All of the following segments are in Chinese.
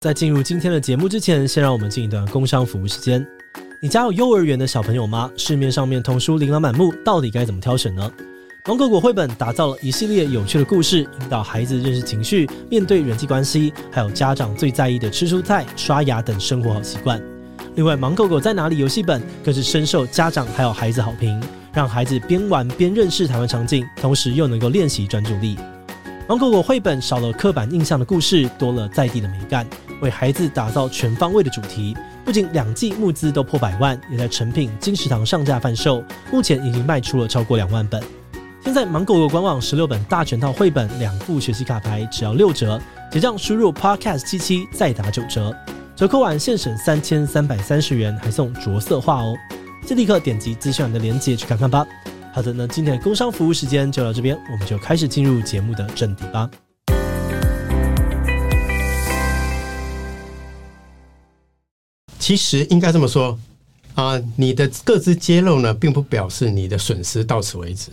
在进入今天的节目之前，先让我们进一段工商服务时间。你家有幼儿园的小朋友吗？市面上面童书琳琅满目，到底该怎么挑选呢？芒果果绘本打造了一系列有趣的故事，引导孩子认识情绪、面对人际关系，还有家长最在意的吃蔬菜、刷牙等生活好习惯。另外，芒狗狗在哪里游戏本更是深受家长还有孩子好评，让孩子边玩边认识台湾场景，同时又能够练习专注力。芒狗狗绘本少了刻板印象的故事，多了在地的美感。为孩子打造全方位的主题，不仅两季募资都破百万，也在成品金石堂上架贩售，目前已经卖出了超过两万本。现在芒狗狗官网十六本大全套绘本，两副学习卡牌只要六折，结账输入 podcast 七七再打九折，折扣完现省三千三百三十元，还送着色画哦。就立刻点击资讯栏的链接去看看吧。好的，那今天的工商服务时间就到这边，我们就开始进入节目的正题吧。其实应该这么说啊，你的各自揭露呢，并不表示你的损失到此为止。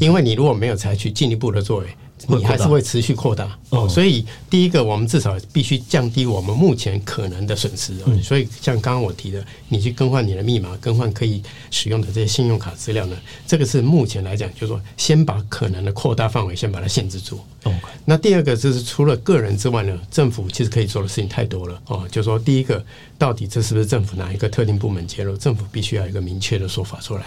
因为你如果没有采取进一步的作为。你还是会持续扩大哦，所以第一个，我们至少必须降低我们目前可能的损失。所以像刚刚我提的，你去更换你的密码，更换可以使用的这些信用卡资料呢，这个是目前来讲，就是说先把可能的扩大范围先把它限制住。哦，那第二个就是除了个人之外呢，政府其实可以做的事情太多了哦。就是说第一个，到底这是不是政府哪一个特定部门揭露？政府必须要有一个明确的说法出来。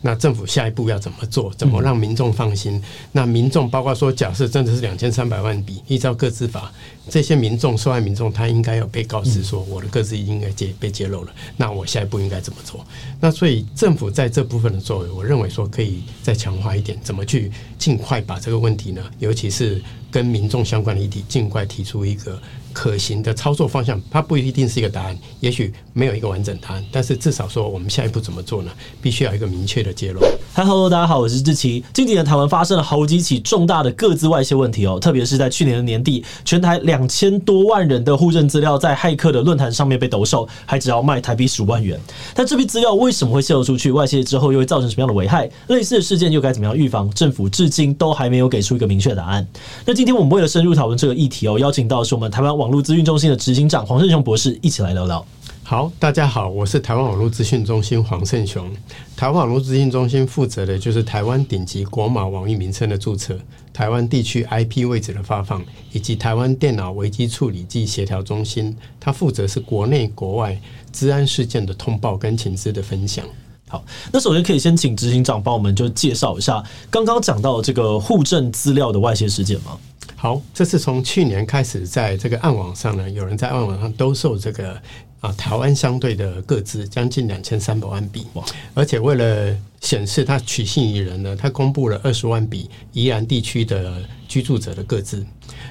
那政府下一步要怎么做？怎么让民众放心？那民众包括说，假设真的是两千三百万笔，依照各自法，这些民众受害民众他应该要被告知说，我的各自应该揭被揭露了。那我下一步应该怎么做？那所以政府在这部分的作为，我认为说可以再强化一点，怎么去尽快把这个问题呢？尤其是跟民众相关的议题，尽快提出一个。可行的操作方向，它不一定是一个答案，也许没有一个完整答案，但是至少说我们下一步怎么做呢？必须要有一个明确的结论。嗨，Hello，大家好，我是志奇。近几年台湾发生了好几起重大的个资外泄问题哦，特别是在去年的年底，全台两千多万人的户政资料在骇客的论坛上面被兜售，还只要卖台币十五万元。但这批资料为什么会泄露出去？外泄之后又会造成什么样的危害？类似的事件又该怎么样预防？政府至今都还没有给出一个明确答案。那今天我们为了深入讨论这个议题哦，邀请到是我们台湾网网络资讯中心的执行长黄胜雄博士一起来聊聊。好，大家好，我是台湾网络资讯中心黄胜雄。台湾网络资讯中心负责的就是台湾顶级国码网域名称的注册、台湾地区 IP 位置的发放，以及台湾电脑危机处理暨协调中心。它负责是国内国外治安事件的通报跟情资的分享。好，那首先可以先请执行长帮我们就介绍一下刚刚讲到这个互证资料的外泄事件吗？好，这是从去年开始，在这个暗网上呢，有人在暗网上兜售这个啊台湾相对的个资，将近两千三百万笔。而且为了显示他取信于人呢，他公布了二十万笔宜兰地区的居住者的个资。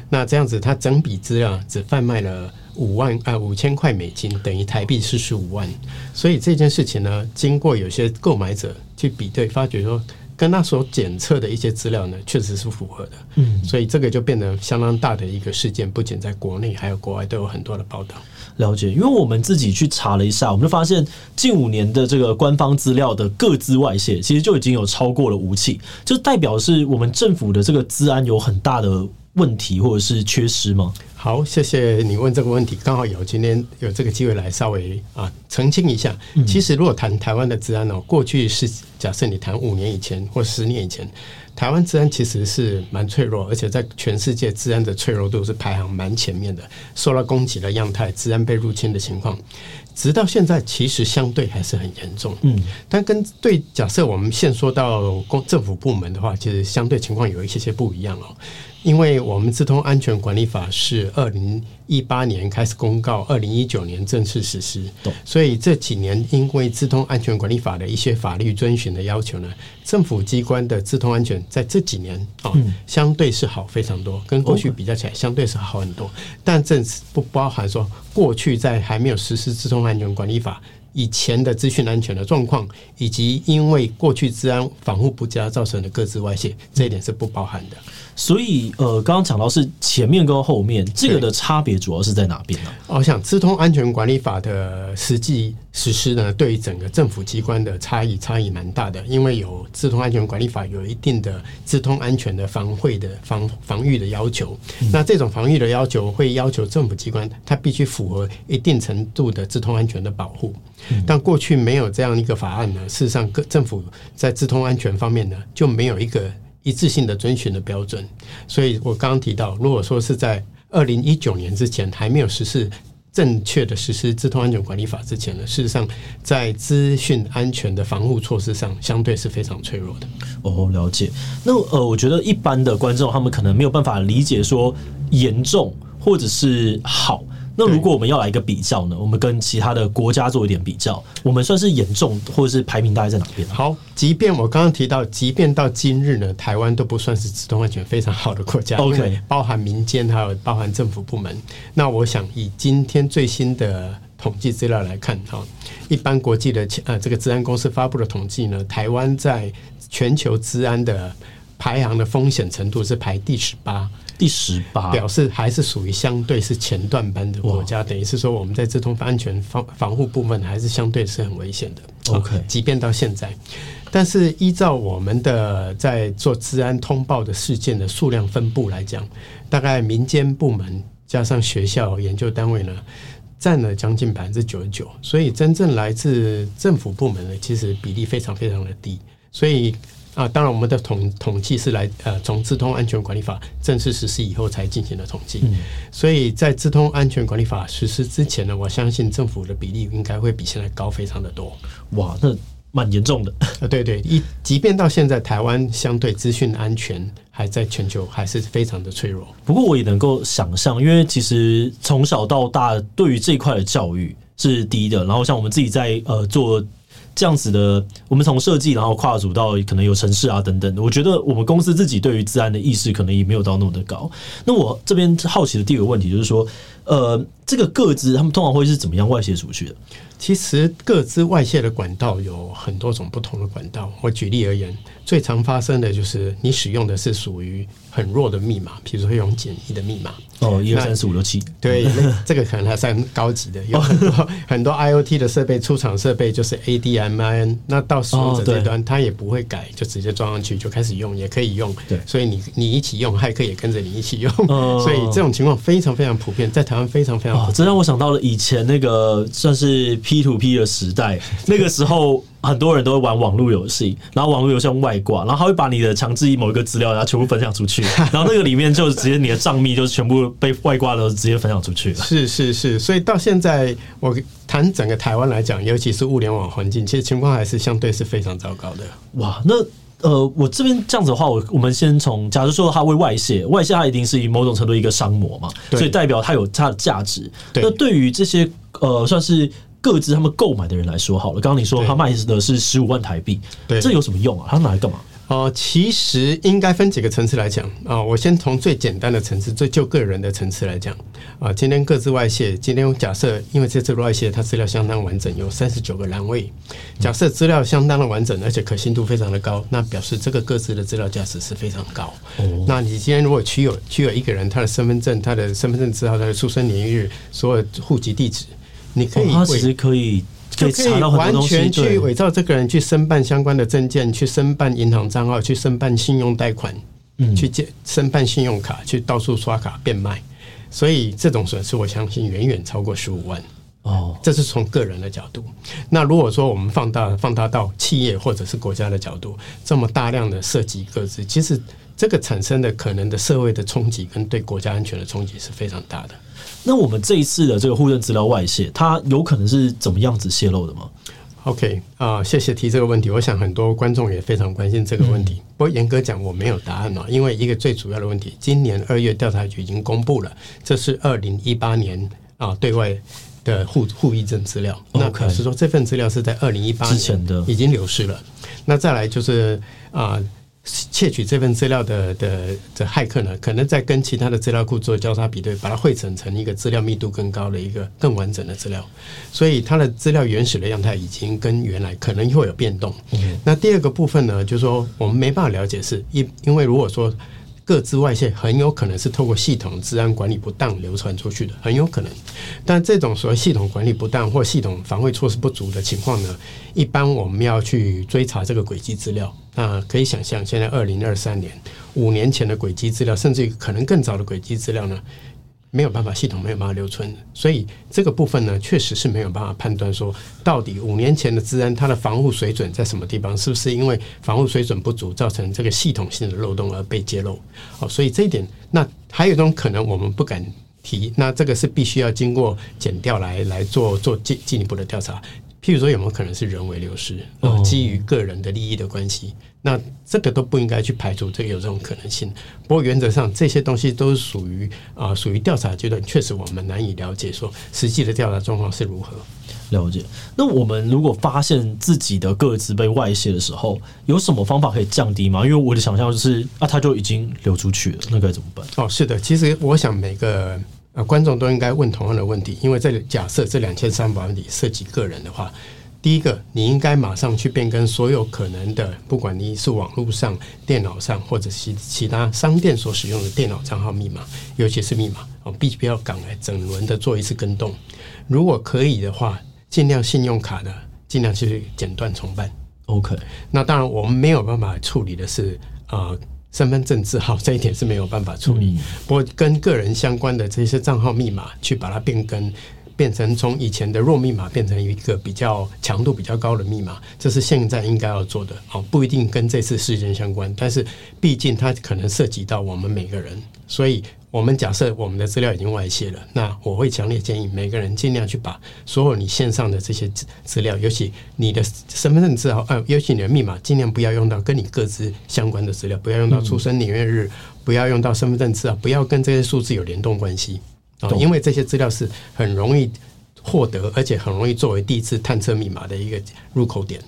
那这样子，他整笔资料只贩卖了五万啊五千块美金，等于台币四十五万。所以这件事情呢，经过有些购买者去比对，发觉说。跟他所检测的一些资料呢，确实是符合的。嗯，所以这个就变得相当大的一个事件，不仅在国内，还有国外都有很多的报道。了解，因为我们自己去查了一下，我们就发现近五年的这个官方资料的各资外泄，其实就已经有超过了五起，就代表是我们政府的这个资安有很大的问题或者是缺失吗？好，谢谢你问这个问题，刚好有今天有这个机会来稍微啊澄清一下。其实如果谈台湾的治安哦，过去是假设你谈五年以前或十年以前，台湾治安其实是蛮脆弱，而且在全世界治安的脆弱度是排行蛮前面的，受到攻击的样态，治安被入侵的情况，直到现在其实相对还是很严重。嗯，但跟对假设我们现说到公政府部门的话，其实相对情况有一些些不一样哦。因为我们资通安全管理法是二零一八年开始公告，二零一九年正式实施，所以这几年因为资通安全管理法的一些法律遵循的要求呢，政府机关的资通安全在这几年啊，相对是好非常多，跟过去比较起来，相对是好很多。但这不包含说过去在还没有实施资通安全管理法以前的资讯安全的状况，以及因为过去治安防护不佳造成的各自外泄，这一点是不包含的。所以，呃，刚刚讲到是前面跟后面这个的差别主要是在哪边呢？我想，资通安全管理法的实际实施呢，对于整个政府机关的差异差异蛮大的，因为有资通安全管理法有一定的资通安全的防卫的防防御的要求。嗯、那这种防御的要求会要求政府机关它必须符合一定程度的资通安全的保护。嗯、但过去没有这样一个法案呢，事实上各政府在资通安全方面呢就没有一个。一致性的遵循的标准，所以我刚刚提到，如果说是在二零一九年之前还没有实施正确的实施资通安全管理法之前呢，事实上在资讯安全的防护措施上，相对是非常脆弱的。哦，了解。那呃，我觉得一般的观众他们可能没有办法理解说严重或者是好。那如果我们要来一个比较呢？我们跟其他的国家做一点比较，我们算是严重，或者是排名大概在哪边？好，即便我刚刚提到，即便到今日呢，台湾都不算是自动安全非常好的国家。OK，包含民间还有包含政府部门。那我想以今天最新的统计资料来看，哈，一般国际的呃这个治安公司发布的统计呢，台湾在全球治安的排行的风险程度是排第十八。第十八表示还是属于相对是前段班的国家，等于是说我们在资通安全防防护部分还是相对是很危险的。OK，即便到现在，但是依照我们的在做治安通报的事件的数量分布来讲，大概民间部门加上学校研究单位呢，占了将近百分之九十九，所以真正来自政府部门的，其实比例非常非常的低，所以。啊，当然，我们的统统计是来呃，从资通安全管理法正式实施以后才进行的统计，嗯，所以在资通安全管理法实施之前呢，我相信政府的比例应该会比现在高非常的多。哇，那蛮严重的。呃，对对，一即便到现在，台湾相对资讯安全还在全球还是非常的脆弱。不过我也能够想象，因为其实从小到大对于这一块的教育是低的，然后像我们自己在呃做。这样子的，我们从设计，然后跨组到可能有城市啊等等的，我觉得我们公司自己对于资安的意识可能也没有到那么的高。那我这边好奇的第二个问题就是说，呃，这个个资他们通常会是怎么样外泄出去的？其实个资外泄的管道有很多种不同的管道。我举例而言，最常发生的就是你使用的是属于很弱的密码，比如说用简易的密码。哦，一二三四五六七。对，这个可能还算高级的。有很多 很多 IoT 的设备，出厂设备就是 ADMIN，那到使用者这端，它也不会改，就直接装上去就开始用，也可以用。对，所以你你一起用，骇客也跟着你一起用。所以这种情况非常非常普遍，在台湾非常非常。这让我想到了以前那个算是 P to P 的时代，那个时候。很多人都会玩网络游戏，然后网络游戏用外挂，然后他会把你的强制某一个资料，然后全部分享出去，然后那个里面就直接你的账密就全部被外挂的直接分享出去了。是是是，所以到现在我谈整个台湾来讲，尤其是物联网环境，其实情况还是相对是非常糟糕的。哇，那呃，我这边这样子的话，我我们先从，假如说它会外泄，外泄它一定是以某种程度一个商模嘛，所以代表它有它的价值。那对于这些呃，算是。各自他们购买的人来说好了，刚刚你说他卖的是十五万台币，对，这有什么用啊？他拿来干嘛？哦、呃，其实应该分几个层次来讲啊、呃。我先从最简单的层次，最就个人的层次来讲啊、呃。今天各自外泄，今天假设因为这次外泄，它资料相当完整，有三十九个栏位。假设资料相当的完整，而且可信度非常的高，那表示这个各自的资料价值是非常高。哦，那你今天如果取有取有一个人他的身份证、他的身份证字号、他的出生年月日、所有户籍地址。你可以，他其实可以可以完全去伪造这个人去申办相关的证件，去申办银行账号，去申办信用贷款，嗯，去借申办信用卡，去到处刷卡变卖，所以这种损失我相信远远超过十五万哦。这是从个人的角度。那如果说我们放大放大到企业或者是国家的角度，这么大量的涉及各自，其实这个产生的可能的社会的冲击跟对国家安全的冲击是非常大的。那我们这一次的这个互认资料外泄，它有可能是怎么样子泄露的吗？OK 啊、呃，谢谢提这个问题。我想很多观众也非常关心这个问题。嗯、不过严格讲，我没有答案了，因为一个最主要的问题，今年二月调查局已经公布了，这是二零一八年啊对外的户户役政资料。那可是说这份资料是在二零一八年之前的已经流失了。那再来就是啊。呃窃取这份资料的的的骇客呢，可能在跟其他的资料库做交叉比对，把它汇整成一个资料密度更高的一个更完整的资料，所以它的资料原始的样态已经跟原来可能会有变动。嗯、那第二个部分呢，就是说我们没办法了解是因因为如果说。各自外泄很有可能是透过系统治安管理不当流传出去的，很有可能。但这种所谓系统管理不当或系统防卫措施不足的情况呢，一般我们要去追查这个轨迹资料。那可以想象，现在二零二三年，五年前的轨迹资料，甚至于可能更早的轨迹资料呢？没有办法，系统没有办法留存，所以这个部分呢，确实是没有办法判断说，到底五年前的治安它的防护水准在什么地方，是不是因为防护水准不足造成这个系统性的漏洞而被揭露？哦，所以这一点，那还有一种可能，我们不敢提，那这个是必须要经过检调来来做做进进一步的调查。譬如说，有没有可能是人为流失？呃，基于个人的利益的关系，那这个都不应该去排除这个有这种可能性。不过原则上，这些东西都是属于啊，属于调查阶段，确实我们难以了解说实际的调查状况是如何。了解。那我们如果发现自己的个资被外泄的时候，有什么方法可以降低吗？因为我的想象就是啊，它就已经流出去了，那该怎么办？哦，是的，其实我想每个。啊，观众都应该问同样的问题，因为这假设这两千三百万里涉及个人的话，第一个，你应该马上去变更所有可能的，不管你是网络上、电脑上或者其其他商店所使用的电脑账号密码，尤其是密码哦，必须要赶来整轮的做一次更动。如果可以的话，尽量信用卡的尽量去剪断重办。OK，那当然我们没有办法处理的是啊。呃身份证字号这一点是没有办法处理，不过跟个人相关的这些账号密码去把它变更，变成从以前的弱密码变成一个比较强度比较高的密码，这是现在应该要做的。哦，不一定跟这次事件相关，但是毕竟它可能涉及到我们每个人，所以。我们假设我们的资料已经外泄了，那我会强烈建议每个人尽量去把所有你线上的这些资资料，尤其你的身份证字号，呃，尤其你的密码，尽量不要用到跟你各自相关的资料，不要用到出生年月日，不要用到身份证字号，不要跟这些数字有联动关系啊，因为这些资料是很容易获得，而且很容易作为第一次探测密码的一个入口点。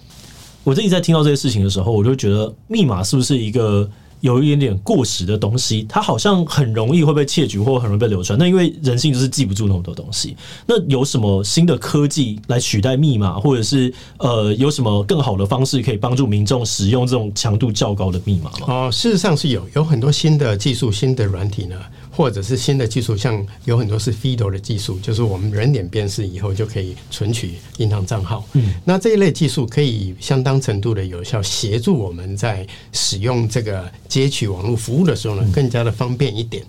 我自己在听到这些事情的时候，我就觉得密码是不是一个？有一点点过时的东西，它好像很容易会被窃取，或很容易被流传。那因为人性就是记不住那么多东西。那有什么新的科技来取代密码，或者是呃，有什么更好的方式可以帮助民众使用这种强度较高的密码吗？哦，事实上是有，有很多新的技术、新的软体呢。或者是新的技术，像有很多是 FIDO 的技术，就是我们人脸辨识以后就可以存取银行账号。嗯，那这一类技术可以相当程度的有效协助我们在使用这个接取网络服务的时候呢，更加的方便一点。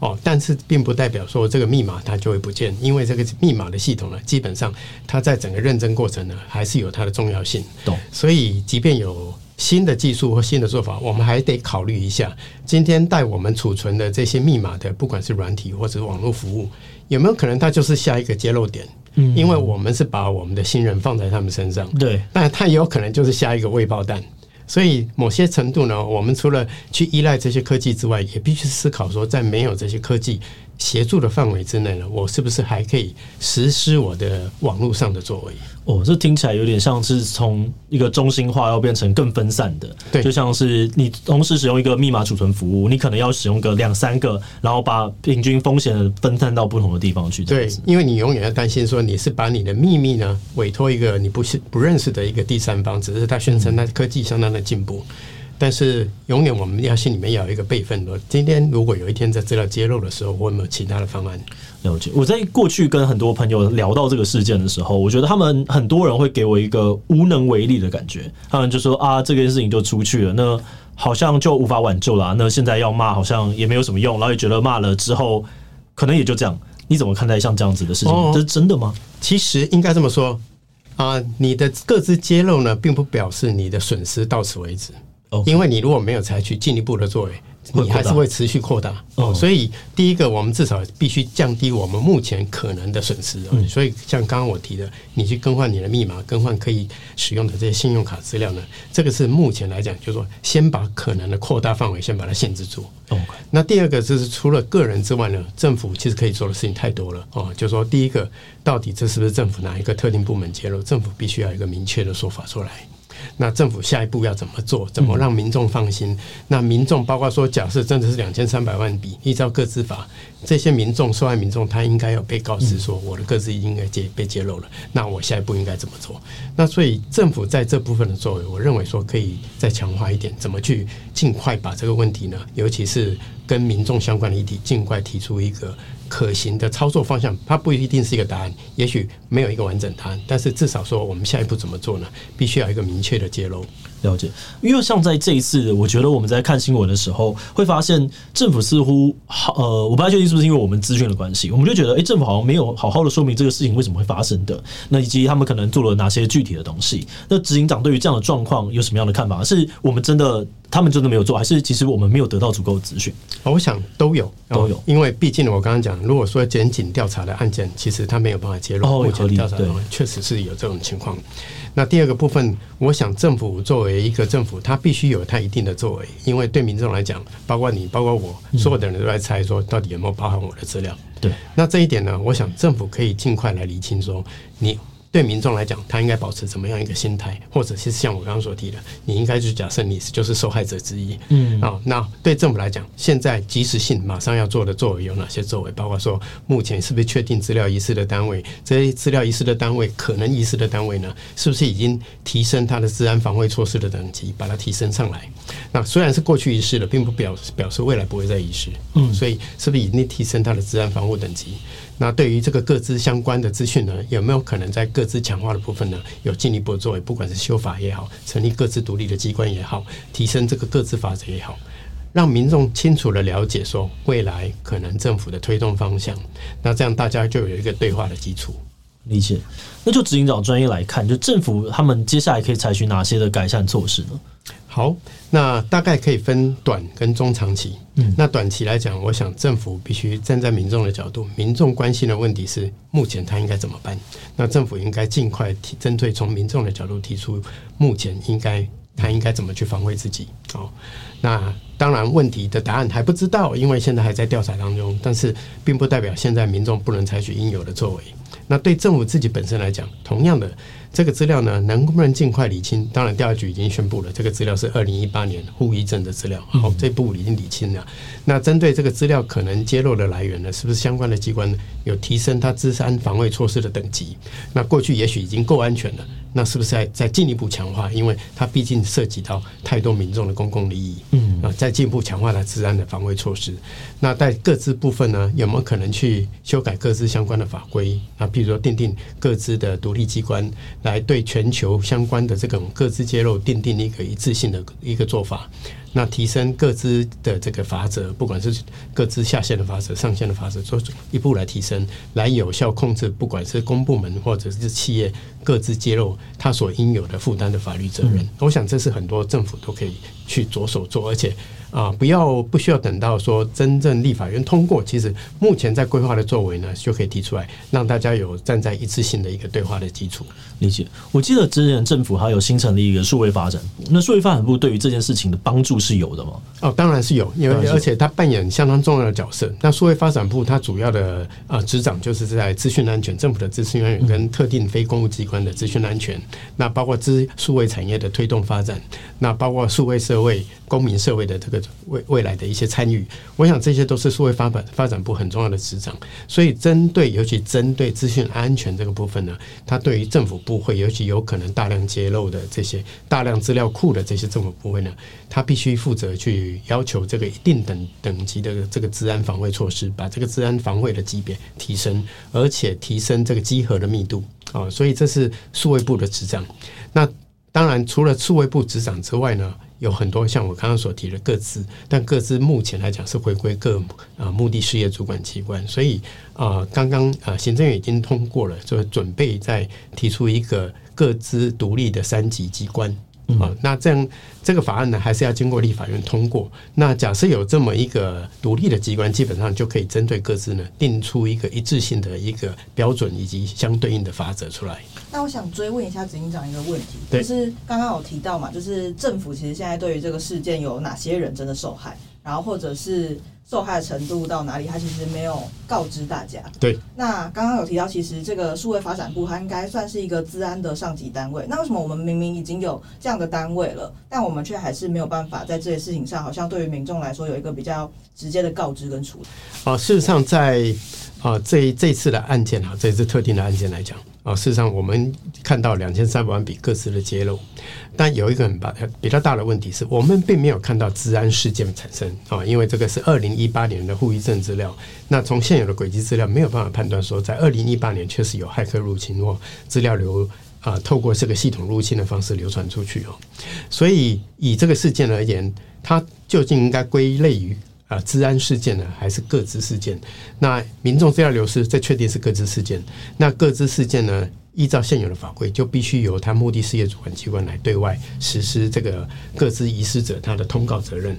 哦，但是并不代表说这个密码它就会不见，因为这个密码的系统呢，基本上它在整个认证过程呢，还是有它的重要性。懂。所以，即便有。新的技术和新的做法，我们还得考虑一下。今天带我们储存的这些密码的，不管是软体或者是网络服务，有没有可能它就是下一个揭露点？嗯，因为我们是把我们的信任放在他们身上，对。但它也有可能就是下一个未爆弹。所以某些程度呢，我们除了去依赖这些科技之外，也必须思考说，在没有这些科技协助的范围之内呢，我是不是还可以实施我的网络上的作为？哦，这听起来有点像是从一个中心化要变成更分散的，对，就像是你同时使用一个密码储存服务，你可能要使用个两三个，然后把平均风险分散到不同的地方去。对，因为你永远要担心说你是把你的秘密呢委托一个你不是不认识的一个第三方，只是他宣称他科技相当的进步。嗯但是永远我们要心里面要有一个备份的。今天如果有一天在资料揭露的时候，我有没有其他的方案？了解。我在过去跟很多朋友聊到这个事件的时候，我觉得他们很多人会给我一个无能为力的感觉。他们就说啊，这件事情就出去了，那好像就无法挽救了啊。那现在要骂好像也没有什么用，然后也觉得骂了之后可能也就这样。你怎么看待像这样子的事情？哦，这是真的吗？其实应该这么说啊，你的各自揭露呢，并不表示你的损失到此为止。因为你如果没有采取进一步的作为，你还是会持续扩大。哦，所以第一个，我们至少必须降低我们目前可能的损失。所以像刚刚我提的，你去更换你的密码，更换可以使用的这些信用卡资料呢，这个是目前来讲，就是说先把可能的扩大范围先把它限制住。哦，那第二个就是除了个人之外呢，政府其实可以做的事情太多了。哦，就是说第一个，到底这是不是政府哪一个特定部门揭露？政府必须要有一个明确的说法出来。那政府下一步要怎么做？怎么让民众放心？嗯、那民众包括说，假设真的是两千三百万笔，依照各自法，这些民众受害民众他应该要被告知说，我的个资应该揭被揭露了。那我下一步应该怎么做？那所以政府在这部分的作为，我认为说可以再强化一点，怎么去尽快把这个问题呢？尤其是跟民众相关的议题，尽快提出一个。可行的操作方向，它不一定是一个答案，也许没有一个完整答案，但是至少说我们下一步怎么做呢？必须要有一个明确的揭露。了解，因为像在这一次，我觉得我们在看新闻的时候，会发现政府似乎好呃，我不太确定是不是因为我们资讯的关系，我们就觉得，哎、欸，政府好像没有好好的说明这个事情为什么会发生的，那以及他们可能做了哪些具体的东西。那执行长对于这样的状况有什么样的看法？是我们真的他们真的没有做，还是其实我们没有得到足够的资讯？我想都有都有，因为毕竟我刚刚讲，如果说检警调查的案件，其实他没有办法揭露，哦，调查的确实是有这种情况。那第二个部分，我想政府作为一个政府，它必须有它一定的作为，因为对民众来讲，包括你，包括我，所有的人都在猜说，到底有没有包含我的资料？对。那这一点呢，我想政府可以尽快来厘清说，你。对民众来讲，他应该保持怎么样一个心态，或者是像我刚刚所提的，你应该就假设你是就是受害者之一，嗯啊，那对政府来讲，现在及时性马上要做的作为有哪些作为？包括说，目前是不是确定资料遗失的单位？这些资料遗失的单位，可能遗失的单位呢，是不是已经提升它的治安防卫措施的等级，把它提升上来？那虽然是过去遗失了，并不表示表示未来不会再遗失，嗯，所以是不是已经提升它的治安防护等级？那对于这个各自相关的资讯呢，有没有可能在各自强化的部分呢，有进一步作为？不管是修法也好，成立各自独立的机关也好，提升这个各自法则也好，让民众清楚的了解说未来可能政府的推动方向。那这样大家就有一个对话的基础。理解。那就执行长专业来看，就政府他们接下来可以采取哪些的改善措施呢？好，那大概可以分短跟中长期。嗯，那短期来讲，我想政府必须站在民众的角度，民众关心的问题是目前他应该怎么办？那政府应该尽快提，针对从民众的角度提出，目前应该他应该怎么去防卫自己？哦，那当然问题的答案还不知道，因为现在还在调查当中，但是并不代表现在民众不能采取应有的作为。那对政府自己本身来讲，同样的。这个资料呢，能不能尽快理清？当然，调查局已经宣布了，这个资料是二零一八年户役证的资料。好，这部已经理清了。那针对这个资料可能揭露的来源呢，是不是相关的机关有提升它治安防卫措施的等级？那过去也许已经够安全了，那是不是再再进一步强化？因为它毕竟涉及到太多民众的公共利益。嗯，啊，再进一步强化它治安的防卫措施。那在各自部分呢，有没有可能去修改各自相关的法规？那比如说订定各自的独立机关。来对全球相关的这种各自揭露定定一个一致性的一个做法，那提升各自的这个法则，不管是各自下线的法则、上线的法则，做一步来提升，来有效控制，不管是公部门或者是企业各自揭露他所应有的负担的法律责任。我想这是很多政府都可以去着手做，而且。啊，不要不需要等到说真正立法院通过，其实目前在规划的作为呢，就可以提出来，让大家有站在一次性的一个对话的基础。理解。我记得之前政府还有新成立一个数位发展部，那数位发展部对于这件事情的帮助是有的吗？哦，当然是有，因为而且它扮演相当重要的角色。那数位发展部它主要的啊职掌就是在资讯安全，政府的资讯安全跟特定非公务机关的资讯安全，嗯、那包括资数位产业的推动发展，那包括数位社会、公民社会的这个。未未来的一些参与，我想这些都是数位发展发展部很重要的职掌。所以，针对尤其针对资讯安全这个部分呢，它对于政府部会，尤其有可能大量揭露的这些大量资料库的这些政府部会呢，它必须负责去要求这个一定等等级的这个治安防卫措施，把这个治安防卫的级别提升，而且提升这个稽核的密度啊。所以，这是数位部的职掌。那当然，除了数位部执掌之外呢，有很多像我刚刚所提的各自，但各自目前来讲是回归各啊目的事业主管机关，所以啊，刚刚啊行政院已经通过了，就准备在提出一个各自独立的三级机关。啊，那这样这个法案呢，还是要经过立法院通过。那假设有这么一个独立的机关，基本上就可以针对各自呢，定出一个一致性的一个标准以及相对应的法则出来。那我想追问一下执行长一个问题，就是刚刚有提到嘛，就是政府其实现在对于这个事件有哪些人真的受害，然后或者是受害的程度到哪里，他其实没有告知大家。对。那刚刚有提到，其实这个数位发展部它应该算是一个治安的上级单位。那为什么我们明明已经有这样的单位了，但我们却还是没有办法在这些事情上，好像对于民众来说有一个比较直接的告知跟处理？哦，事实上在啊这这次的案件啊，这次特定的案件来讲。啊，事实上，我们看到两千三百万笔各自的揭露，但有一个很大比较大的问题是我们并没有看到治安事件产生啊，因为这个是二零一八年的户役证资料，那从现有的轨迹资料没有办法判断说，在二零一八年确实有骇客入侵或资料流啊，透过这个系统入侵的方式流传出去哦，所以以这个事件而言，它究竟应该归类于？啊，治安事件呢，还是个资事件？那民众资料流失，这确定是个资事件。那个资事件呢，依照现有的法规，就必须由他目的事业主管机关来对外实施这个个资遗失者他的通告责任。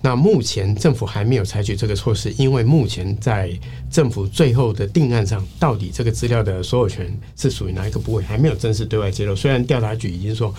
那目前政府还没有采取这个措施，因为目前在政府最后的定案上，到底这个资料的所有权是属于哪一个部位，还没有正式对外揭露。虽然调查局已经说，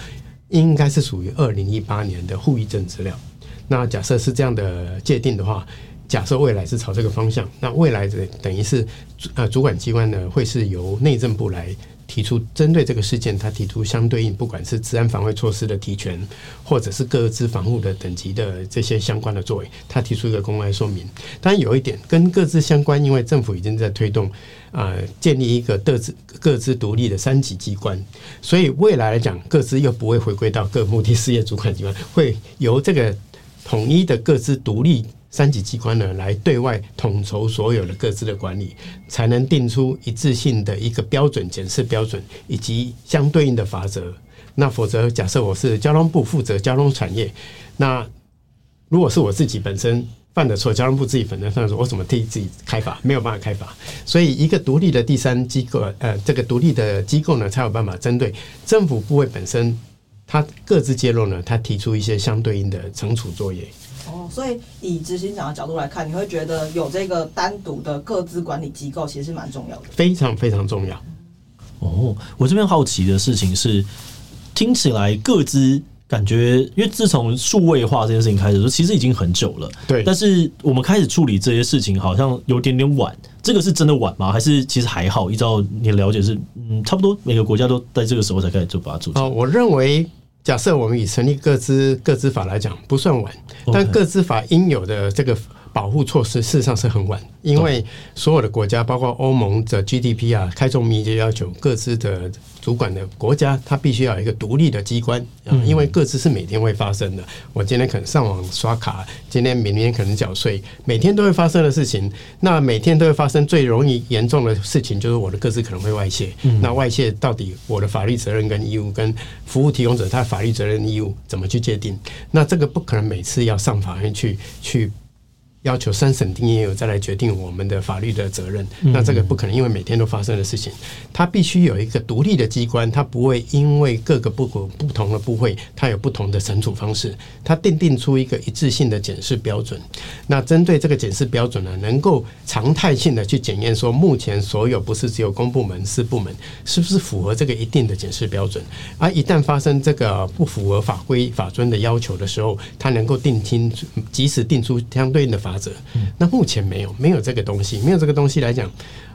应该是属于二零一八年的户役证资料。那假设是这样的界定的话，假设未来是朝这个方向，那未来的等于是呃主管机关呢，会是由内政部来提出针对这个事件，他提出相对应，不管是治安防卫措施的提权，或者是各自防护的等级的这些相关的作为，他提出一个公开说明。当然有一点跟各自相关，因为政府已经在推动啊、呃、建立一个各自各自独立的三级机关，所以未来来讲，各自又不会回归到各目的事业主管机关，会由这个。统一的各自独立三级机关呢，来对外统筹所有的各自的管理，才能定出一致性的一个标准检视标准以及相对应的法则。那否则，假设我是交通部负责交通产业，那如果是我自己本身犯的错，交通部自己本身犯的错，我怎么替自己开罚？没有办法开罚。所以，一个独立的第三机构，呃，这个独立的机构呢，才有办法针对政府部位本身。他各自揭露呢，他提出一些相对应的惩处作业。哦，所以以执行长的角度来看，你会觉得有这个单独的各自管理机构其实是蛮重要的，非常非常重要。哦，我这边好奇的事情是，听起来各自感觉，因为自从数位化这件事情开始说，其实已经很久了。对，但是我们开始处理这些事情，好像有点点晚。这个是真的晚吗？还是其实还好？依照你的了解是，嗯，差不多每个国家都在这个时候才开始做把它做。哦，我认为。假设我们以成立各资各资法来讲，不算晚，但各资法应有的这个保护措施事实上是很晚，因为所有的国家，包括欧盟的 GDP 啊开宗明义要求各自的。主管的国家，它必须要有一个独立的机关啊，因为各自是每天会发生的。我今天可能上网刷卡，今天明天可能缴税，每天都会发生的事情。那每天都会发生最容易严重的事情，就是我的各自可能会外泄。那外泄到底我的法律责任跟义务，跟服务提供者他的法律责任义务怎么去界定？那这个不可能每次要上法院去去。要求三审定谳，再来决定我们的法律的责任，那这个不可能，因为每天都发生的事情，它必须有一个独立的机关，它不会因为各个不不同的部会，它有不同的惩处方式，它定定出一个一致性的检视标准。那针对这个检视标准呢，能够常态性的去检验，说目前所有不是只有公部门、私部门，是不是符合这个一定的检视标准？而一旦发生这个不符合法规法尊的要求的时候，它能够定清，及时定出相对应的法。那目前没有没有这个东西，没有这个东西来讲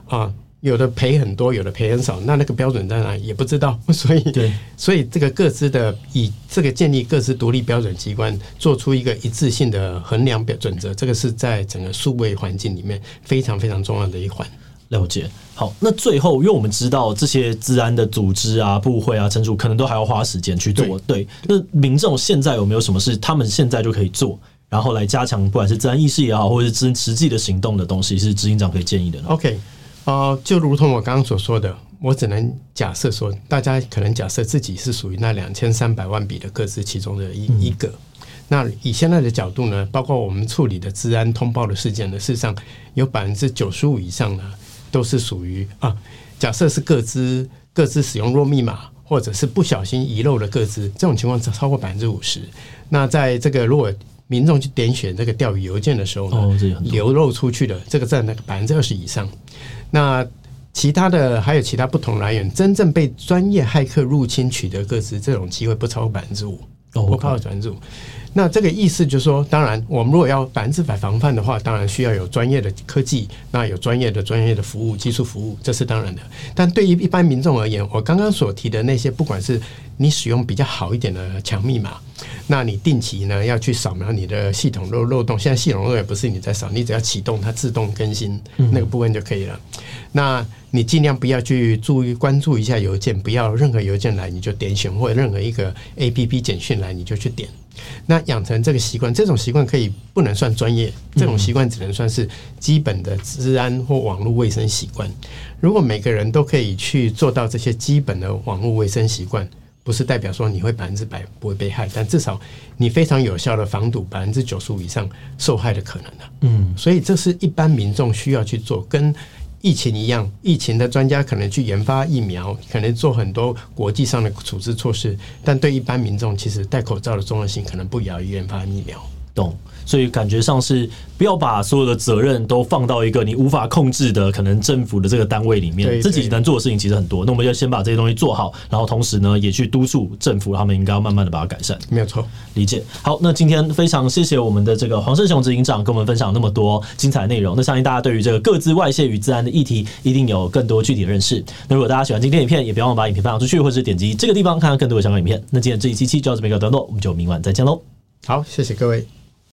啊，有的赔很多，有的赔很少，那那个标准在哪也不知道，所以对，所以这个各自的以这个建立各自独立标准机关，做出一个一致性的衡量标准则，这个是在整个数位环境里面非常非常重要的一环。了解。好，那最后，因为我们知道这些治安的组织啊、部会啊、惩处可能都还要花时间去做，对，对。那民众现在有没有什么事，他们现在就可以做？然后来加强，不管是治安意识也好，或者是实实际的行动的东西，是执行长可以建议的呢。OK，呃，就如同我刚刚所说的，我只能假设说，大家可能假设自己是属于那两千三百万笔的各自其中的一、嗯、一个。那以现在的角度呢，包括我们处理的治安通报的事件呢，事实上有百分之九十五以上呢，都是属于啊，假设是各自各自使用弱密码，或者是不小心遗漏了各自，这种情况超过百分之五十。那在这个如果民众去点选这个钓鱼邮件的时候呢，流露出去的这个占那个百分之二十以上。那其他的还有其他不同来源，真正被专业骇客入侵取得个资，这种机会不超过百分之五，不超过百分之五。那这个意思就是说，当然我们如果要百分之百防范的话，当然需要有专业的科技，那有专业的专业的服务、技术服务，这是当然的。但对于一般民众而言，我刚刚所提的那些，不管是你使用比较好一点的强密码，那你定期呢要去扫描你的系统漏漏洞。现在系统漏洞也不是你在扫，你只要启动它自动更新那个部分就可以了。那你尽量不要去注意关注一下邮件，不要任何邮件来你就点选，或者任何一个 APP 简讯来你就去点。那养成这个习惯，这种习惯可以不能算专业，这种习惯只能算是基本的治安或网络卫生习惯。如果每个人都可以去做到这些基本的网络卫生习惯，不是代表说你会百分之百不会被害，但至少你非常有效的防堵百分之九十五以上受害的可能的。嗯，所以这是一般民众需要去做，跟疫情一样，疫情的专家可能去研发疫苗，可能做很多国际上的处置措施，但对一般民众，其实戴口罩的重要性可能不亚于研发疫苗。懂。所以感觉上是不要把所有的责任都放到一个你无法控制的可能政府的这个单位里面，自己能做的事情其实很多。那我们就先把这些东西做好，然后同时呢也去督促政府，他们应该要慢慢的把它改善。没有错，理解。好，那今天非常谢谢我们的这个黄胜雄执行长跟我们分享那么多精彩内容。那相信大家对于这个各自外泄与自然的议题一定有更多具体的认识。那如果大家喜欢今天影片，也别忘了把影片分享出去，或者是点击这个地方看看更多的相关影片。那今天这一期期就到这边告一段落，我们就明晚再见喽。好，谢谢各位。